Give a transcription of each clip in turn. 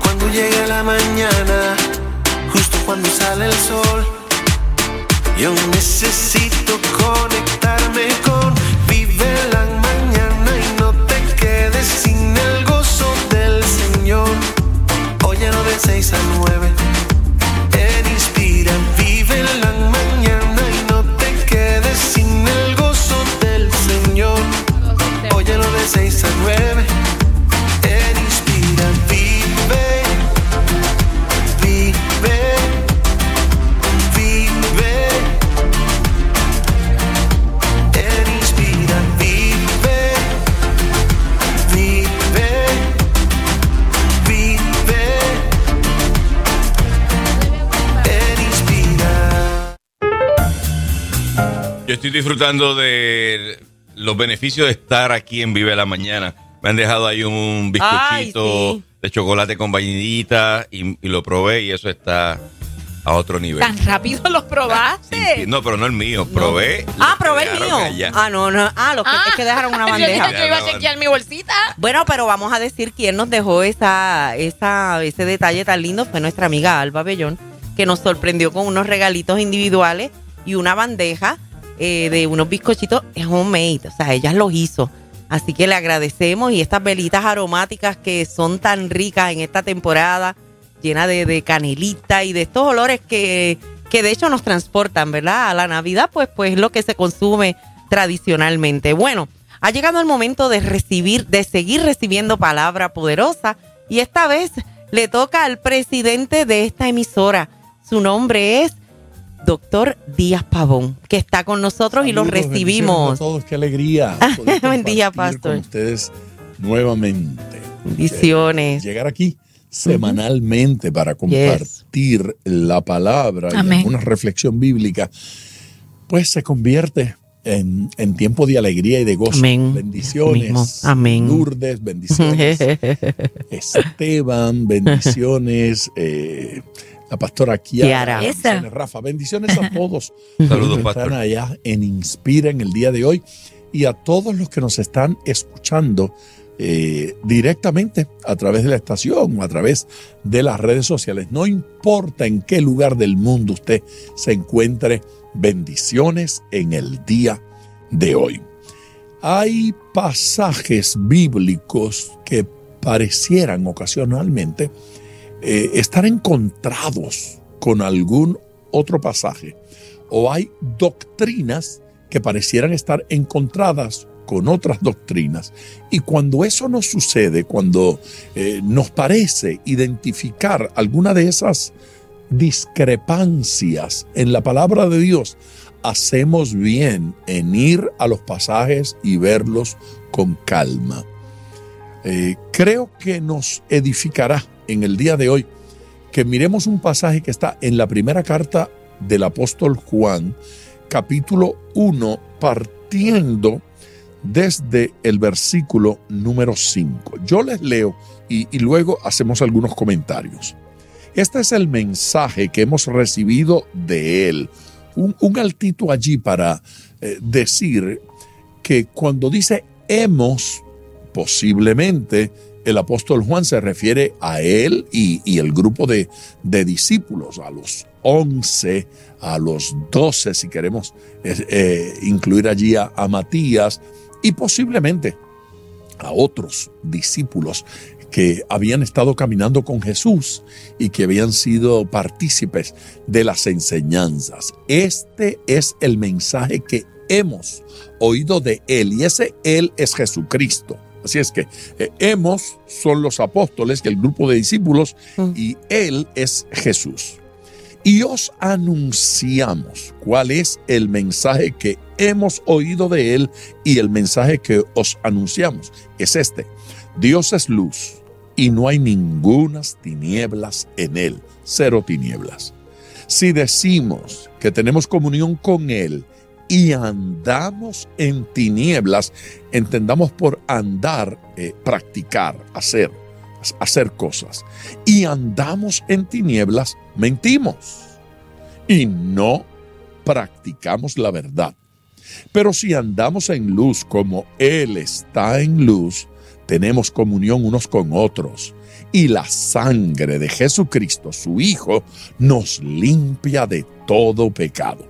Cuando llega la mañana, justo cuando sale el sol, yo necesito conectarme con Vive la mañana y no te quedes sin el gozo del Señor. Óyelo de 6 a 9. En Inspira, vive la mañana y no te quedes sin el gozo del Señor. De 6 a 9. Estoy disfrutando de los beneficios de estar aquí en Vive la Mañana. Me han dejado ahí un bizcochito Ay, sí. de chocolate con vainillita y, y lo probé y eso está a otro nivel. Tan rápido los probaste. Sí, No, pero no el mío. Probé. Ah, probé el mío. allá. Ah, no, no. Ah, los que, es que dejaron una Yo bandeja. que iba a chequear mi bolsita. Bueno, pero vamos a decir quién nos dejó esa, esa, ese detalle tan lindo. Fue nuestra amiga Alba Bellón, que nos sorprendió con unos regalitos individuales y una bandeja eh, de unos bizcochitos homemade. O sea, ella los hizo. Así que le agradecemos y estas velitas aromáticas que son tan ricas en esta temporada, llena de, de canelita y de estos olores que, que de hecho nos transportan, ¿verdad? A la Navidad, pues, pues es lo que se consume tradicionalmente. Bueno, ha llegado el momento de recibir, de seguir recibiendo palabra poderosa y esta vez le toca al presidente de esta emisora. Su nombre es Doctor Díaz Pavón, que está con nosotros y lo Saludos, bendiciones recibimos. A todos, qué alegría. poder Buen día, pastor. Con ustedes nuevamente. Bendiciones. Llegar aquí semanalmente para compartir la palabra Amén. y una reflexión bíblica, pues se convierte en, en tiempo de alegría y de gozo. Amén. Bendiciones. Amén. Lourdes, bendiciones. Esteban, bendiciones. eh, la pastora Kiara, Kiara. bendiciones, Esa. Rafa, bendiciones a todos. Saludos, los que pastor. están allá en Inspira en el día de hoy y a todos los que nos están escuchando eh, directamente a través de la estación o a través de las redes sociales. No importa en qué lugar del mundo usted se encuentre, bendiciones en el día de hoy. Hay pasajes bíblicos que parecieran ocasionalmente eh, estar encontrados con algún otro pasaje o hay doctrinas que parecieran estar encontradas con otras doctrinas. Y cuando eso no sucede, cuando eh, nos parece identificar alguna de esas discrepancias en la palabra de Dios, hacemos bien en ir a los pasajes y verlos con calma. Eh, creo que nos edificará en el día de hoy que miremos un pasaje que está en la primera carta del apóstol Juan, capítulo 1, partiendo desde el versículo número 5. Yo les leo y, luego hacemos algunos comentarios. Este es el mensaje que hemos recibido de él. Un, un altito allí para eh, decir que cuando dice hemos, posiblemente el apóstol Juan se refiere a él y, el grupo de, discípulos, a los once, a los doce, si queremos eh, incluir allí a Matías y posiblemente a otros discípulos que habían estado caminando con Jesús y que habían sido partícipes de las enseñanzas. Este es el mensaje que hemos oído de Él y ese Él es Jesucristo. Así es que eh, hemos son los apóstoles, que el grupo de discípulos, y Él es Jesús. Y os anunciamos cuál es el mensaje que hemos oído de Él y el mensaje que os anunciamos. Es este. Dios es luz y no hay ningunas tinieblas en Él. Cero tinieblas. Si decimos que tenemos comunión con Él y andamos en tinieblas, entendamos por andar, eh, practicar, hacer, hacer cosas. Y andamos en tinieblas, mentimos y no practicamos la verdad. Pero si andamos en luz como Él está en luz, tenemos comunión unos con otros. Y la sangre de Jesucristo, su Hijo, nos limpia de todo pecado.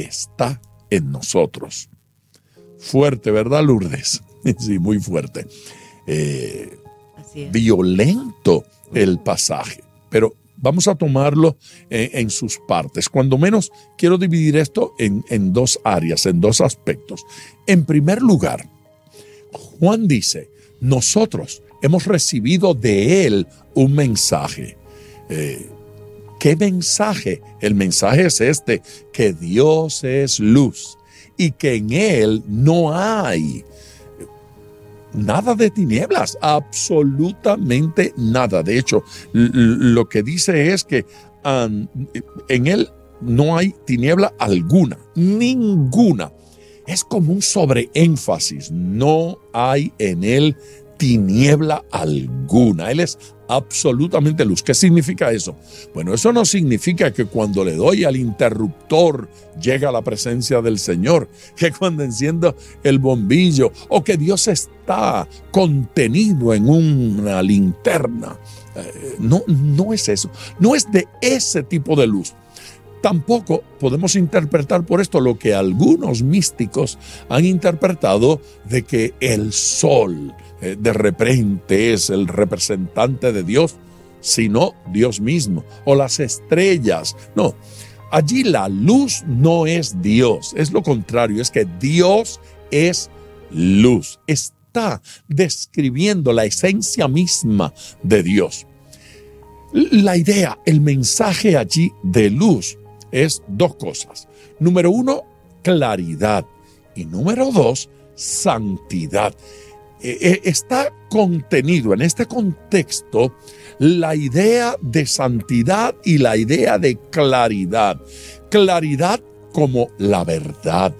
está en nosotros. Fuerte, ¿verdad, Lourdes? Sí, muy fuerte. Eh, Así es. violento el pasaje, pero vamos a tomarlo en, en sus partes. Cuando menos quiero dividir esto en, en dos áreas, en dos aspectos. En primer lugar, Juan dice, nosotros hemos recibido de él un mensaje. Eh, ¿Qué mensaje? El mensaje es este, que Dios es luz y que en él no hay nada de tinieblas, absolutamente nada. De hecho, lo que dice es que en él no hay tiniebla alguna, ninguna. Es como un sobreénfasis, no hay en él tiniebla alguna. Él es absolutamente luz. ¿Qué significa eso? Bueno, eso no significa que cuando le doy al interruptor llega la presencia del Señor, que cuando enciendo el bombillo o que Dios está contenido en una linterna. Eh, no, no es eso, no es de ese tipo de luz. Tampoco podemos interpretar por esto lo que algunos místicos han interpretado de que el sol de repente es el representante de Dios, sino Dios mismo, o las estrellas. No, allí la luz no es Dios, es lo contrario, es que Dios es luz, está describiendo la esencia misma de Dios. La idea, el mensaje allí de luz es dos cosas. Número uno, claridad. Y número dos, santidad. Eh, eh, está contenido en este contexto la idea de santidad y la idea de claridad. Claridad como la verdad.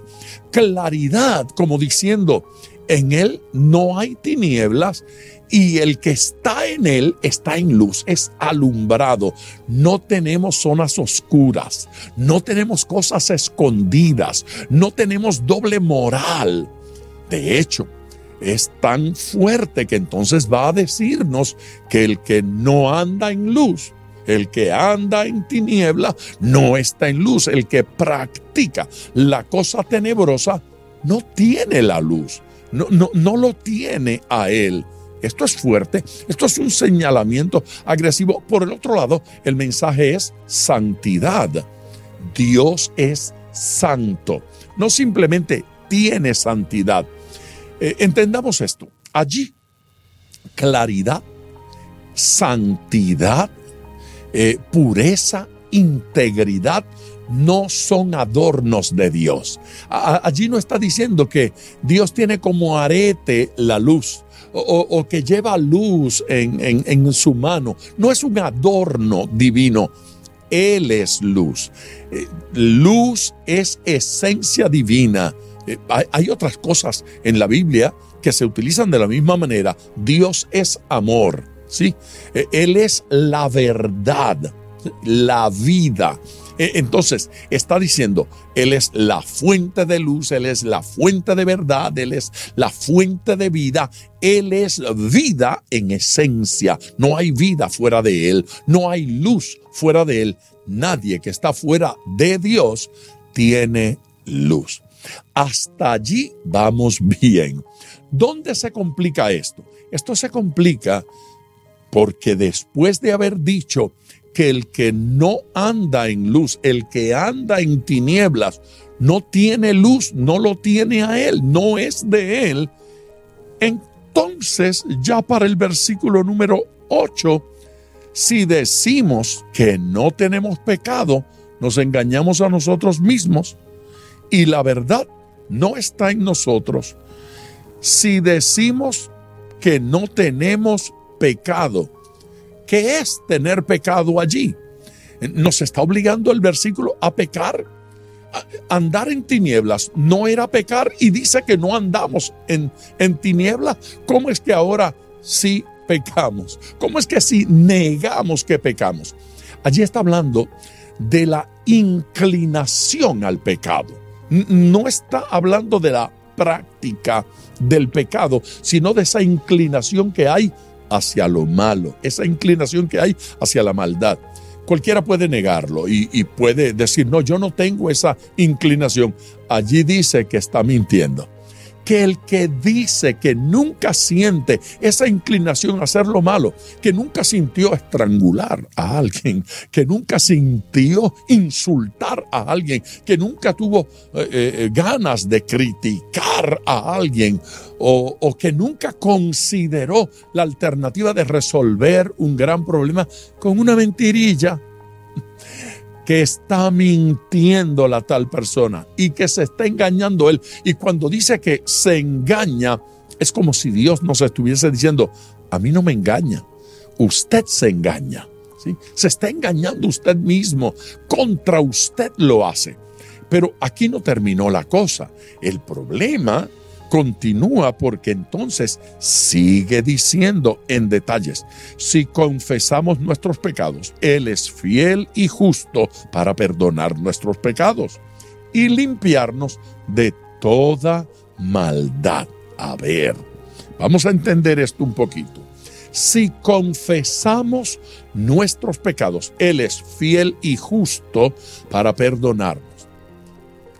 Claridad como diciendo, en él no hay tinieblas y el que está en él está en luz, es alumbrado. No tenemos zonas oscuras, no tenemos cosas escondidas, no tenemos doble moral. De hecho, es tan fuerte que entonces va a decirnos que el que no anda en luz, el que anda en tiniebla, no está en luz. El que practica la cosa tenebrosa, no tiene la luz, no, no, no lo tiene a él. Esto es fuerte, esto es un señalamiento agresivo. Por el otro lado, el mensaje es santidad. Dios es santo, no simplemente tiene santidad. Eh, entendamos esto, allí claridad, santidad, eh, pureza, integridad, no son adornos de Dios. Allí no está diciendo que Dios tiene como arete la luz o que lleva luz en, en- en su mano. No es un adorno divino. Él es luz. Eh, luz es esencia divina. Eh, hay, otras cosas en la Biblia que se utilizan de la misma manera. Dios es amor, ¿sí? Eh, Él es la verdad, la vida. Eh, Entonces, está diciendo, Él es la fuente de luz, Él es la fuente de verdad, Él es la fuente de vida, Él es vida en esencia. No hay vida fuera de Él, no hay luz fuera de Él. Nadie que está fuera de Dios tiene luz. Hasta allí vamos bien. ¿Dónde se complica esto? Esto se complica porque después de haber dicho que el que no anda en luz, el que anda en tinieblas, no tiene luz, no lo tiene a él, no es de él, entonces ya para el versículo número 8, si decimos que no tenemos pecado, nos engañamos a nosotros mismos y la verdad no está en nosotros. Si decimos que no tenemos pecado. ¿Qué es tener pecado allí? Nos está obligando el versículo a pecar. Andar en tinieblas no era pecar y dice que no andamos en, en tinieblas. ¿Cómo es que ahora sí pecamos? ¿Cómo es que si negamos que pecamos? Allí está hablando de la inclinación al pecado. No está hablando de la práctica del pecado, sino de esa inclinación que hay hacia lo malo, esa inclinación que hay hacia la maldad. Cualquiera puede negarlo y puede decir, no, yo no tengo esa inclinación. Allí dice que está mintiendo. Que el que dice que nunca siente esa inclinación a hacer lo malo, que nunca sintió estrangular a alguien, que nunca sintió insultar a alguien, que nunca tuvo eh, eh, ganas de criticar a alguien o que nunca consideró la alternativa de resolver un gran problema con una mentirilla que está mintiendo la tal persona y que se está engañando él. Y cuando dice que se engaña, es como si Dios nos estuviese diciendo, a mí no me engaña, usted se engaña. ¿sí? Se está engañando usted mismo, contra usted lo hace. Pero aquí no terminó la cosa. El problema continúa porque entonces sigue diciendo en detalles, si confesamos nuestros pecados, Él es fiel y justo para perdonar nuestros pecados y limpiarnos de toda maldad. A ver, vamos a entender esto un poquito. Si confesamos nuestros pecados, Él es fiel y justo para perdonarnos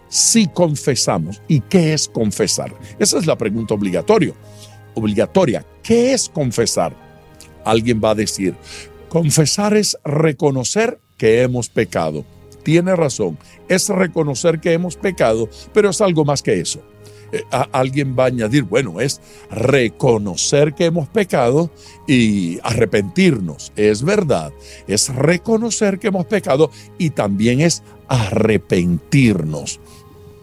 si confesamos. ¿Y qué es confesar? Esa es la pregunta obligatoria. Obligatoria. ¿Qué es confesar? Alguien va a decir, confesar es reconocer que hemos pecado. Tiene razón, es reconocer que hemos pecado, pero es algo más que eso. Eh, alguien va a añadir, bueno, es reconocer que hemos pecado y arrepentirnos. Es verdad, es reconocer que hemos pecado y también es arrepentirnos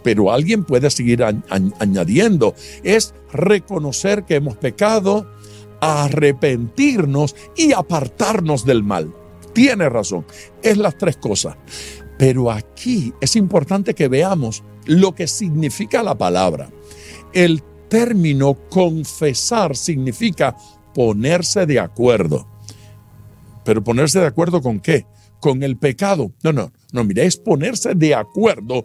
pero alguien puede seguir añ- añ- añadiendo, es reconocer que hemos pecado, arrepentirnos y apartarnos del mal. Tiene razón, es las tres cosas. Pero aquí es importante que veamos lo que significa la palabra. El término confesar significa ponerse de acuerdo. Pero ponerse de acuerdo con qué? Con el pecado. No, no, no, mire, es ponerse de acuerdo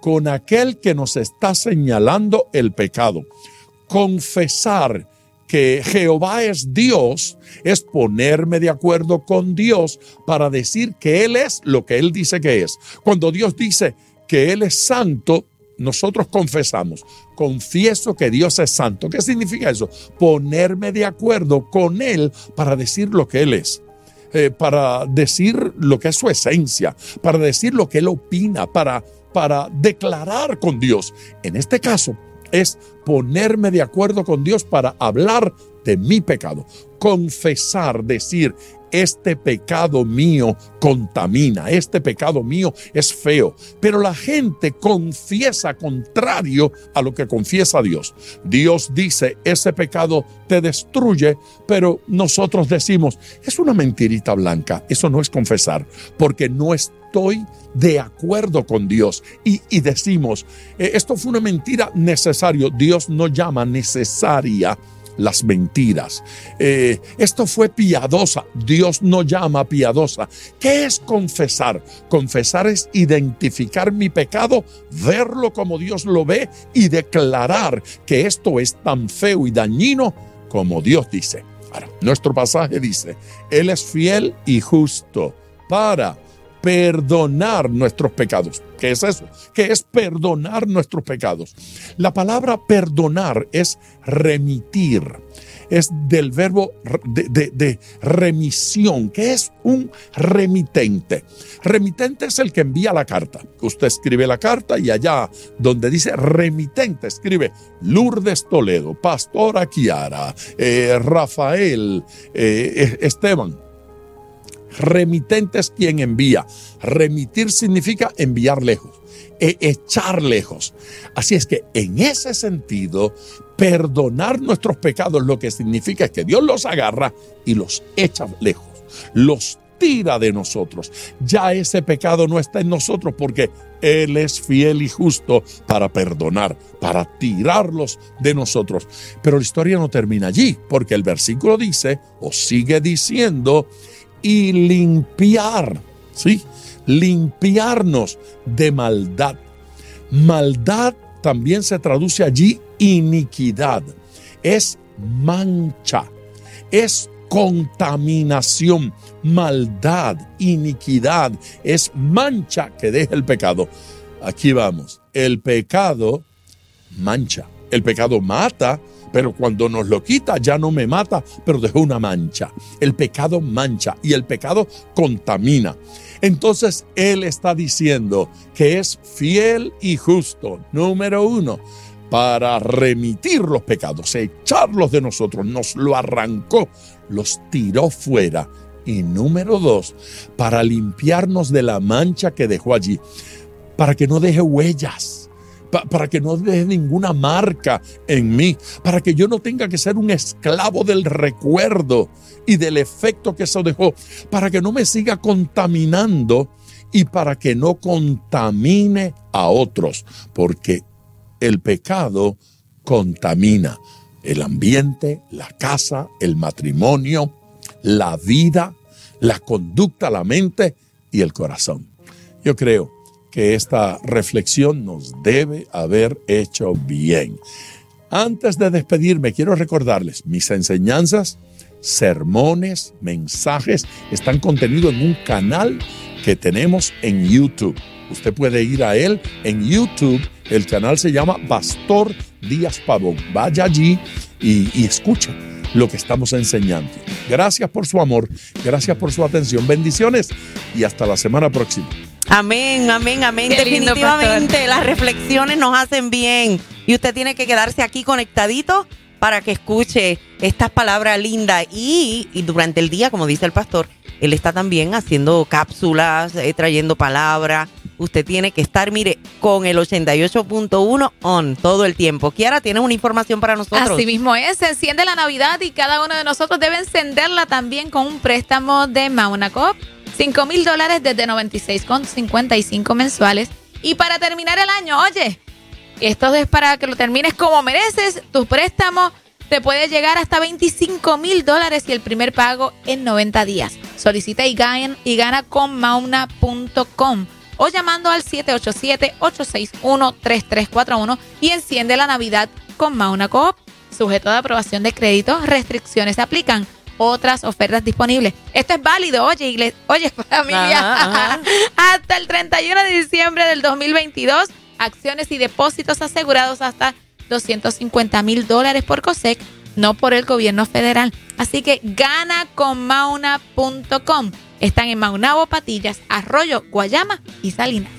con aquel que nos está señalando el pecado. Confesar que Jehová es Dios es ponerme de acuerdo con Dios para decir que Él es lo que Él dice que es. Cuando Dios dice que Él es santo, nosotros confesamos, confieso que Dios es santo. ¿Qué significa eso? Ponerme de acuerdo con Él para decir lo que Él es. Eh, para decir lo que es su esencia, para decir lo que Él opina, para, para declarar con Dios. En este caso es ponerme de acuerdo con Dios para hablar de mi pecado, confesar, decir, este pecado mío contamina, este pecado mío es feo. Pero la gente confiesa contrario a lo que confiesa Dios. Dios dice, ese pecado te destruye, pero nosotros decimos, es una mentirita blanca, eso no es confesar, porque no estoy de acuerdo con Dios. Y, y decimos, eh, esto fue una mentira necesaria, Dios no llama necesaria las mentiras. Eh, esto fue piadosa. Dios no llama piadosa. ¿Qué es confesar? Confesar es identificar mi pecado, verlo como Dios lo ve y declarar que esto es tan feo y dañino como Dios dice. Ahora, nuestro pasaje dice, Él es fiel y justo para perdonar nuestros pecados. ¿Qué es eso? ¿Qué es perdonar nuestros pecados? La palabra perdonar es remitir, es del verbo de, remisión, que es un remitente. Remitente es el que envía la carta. Usted escribe la carta y allá donde dice remitente escribe Lourdes Toledo, Pastora Kiara, eh, Rafael, eh, Esteban. Remitente es quien envía. Remitir significa enviar lejos, e- echar lejos. Así es que en ese sentido, Perdonar nuestros pecados lo que significa es que Dios los agarra y los echa lejos, los tira de nosotros. Ya ese pecado no está en nosotros porque Él es fiel y justo para perdonar, para tirarlos de nosotros. Pero la historia no termina allí, porque el versículo dice, o sigue diciendo, y limpiar, ¿sí? Limpiarnos de maldad. Maldad también se traduce allí iniquidad. Es mancha, es contaminación, maldad, iniquidad, es mancha que deja el pecado. Aquí vamos, el pecado mancha, el pecado mata, pero cuando nos lo quita ya no me mata, pero dejó una mancha. El pecado mancha y el pecado contamina. Entonces Él está diciendo que es fiel y justo, número uno, para remitir los pecados, echarlos de nosotros, nos lo arrancó, los tiró fuera. Y número dos, para limpiarnos de la mancha que dejó allí, para que no deje huellas, para que no deje ninguna marca en mí, para que yo no tenga que ser un esclavo del recuerdo y del efecto que eso dejó, para que no me siga contaminando y para que no contamine a otros, porque el pecado contamina el ambiente, la casa, el matrimonio, la vida, la conducta, la mente y el corazón. Yo creo que esta reflexión nos debe haber hecho bien. Antes de despedirme, quiero recordarles mis enseñanzas, sermones, mensajes, están contenidos en un canal que tenemos en YouTube. Usted puede ir a él en YouTube. El canal se llama Pastor Díaz Pavón. Vaya allí y, y escucha lo que estamos enseñando. Gracias por su amor, gracias por su atención. Bendiciones y hasta la semana próxima. Amén, amén, amén. Qué Definitivamente las reflexiones nos hacen bien y usted tiene que quedarse aquí conectadito para que escuche estas palabras lindas y, y durante el día, como dice el pastor, él está también haciendo cápsulas, eh, trayendo palabras. Usted tiene que estar, mire, con el 88.1 on todo el tiempo. Kiara, ¿tienes una información para nosotros? Así mismo es, se enciende la Navidad y cada uno de nosotros debe encenderla también con un préstamo de Mauna Coop. 5 mil dólares desde 96,55 mensuales. Y para terminar el año, oye, esto es para que lo termines como mereces. Tu préstamo te puede llegar hasta 25 mil dólares y el primer pago en 90 días. Solicita y gana, y gana con mauna.com o llamando al 787-861-3341 y enciende la Navidad con Mauna Coop. Sujeto de aprobación de crédito, restricciones se aplican. Otras ofertas disponibles. Esto es válido, oye, iglesia, oye, familia, Ajá, ajá. hasta el 31 de diciembre del 2022. Acciones y depósitos asegurados hasta 250 mil dólares por COSEC, no por el gobierno federal. Así que gana con mauna.com. Están en Maunabo, Patillas, Arroyo, Guayama y Salinas.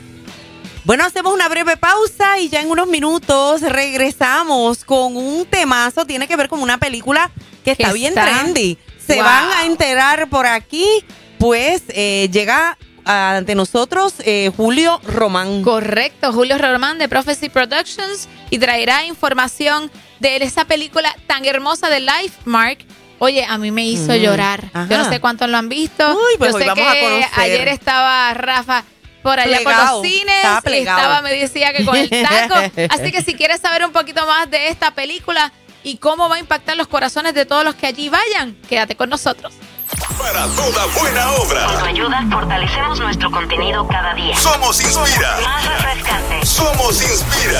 Bueno, hacemos una breve pausa y ya en unos minutos regresamos con un temazo. Tiene que ver con una película que está bien está- trendy. Se Wow. van a enterar por aquí, pues eh, llega ante nosotros eh, Julio Román. Correcto, Julio Román de Prophecy Productions y traerá información de esa película tan hermosa de Life Mark. Oye, a mí me hizo Mm, llorar. ajá. Yo no sé cuántos lo han visto. Uy, pues Yo sé que ayer estaba Rafa por allá Plegado, por los cines estaba y estaba, me decía que con el taco. Así que si quieres saber un poquito más de esta película y cómo va a impactar los corazones de todos los que allí vayan, quédate con nosotros. Para toda buena Con tu obra. ayuda fortalecemos nuestro contenido cada día. Somos Inspira. Más refrescante. Somos Inspira.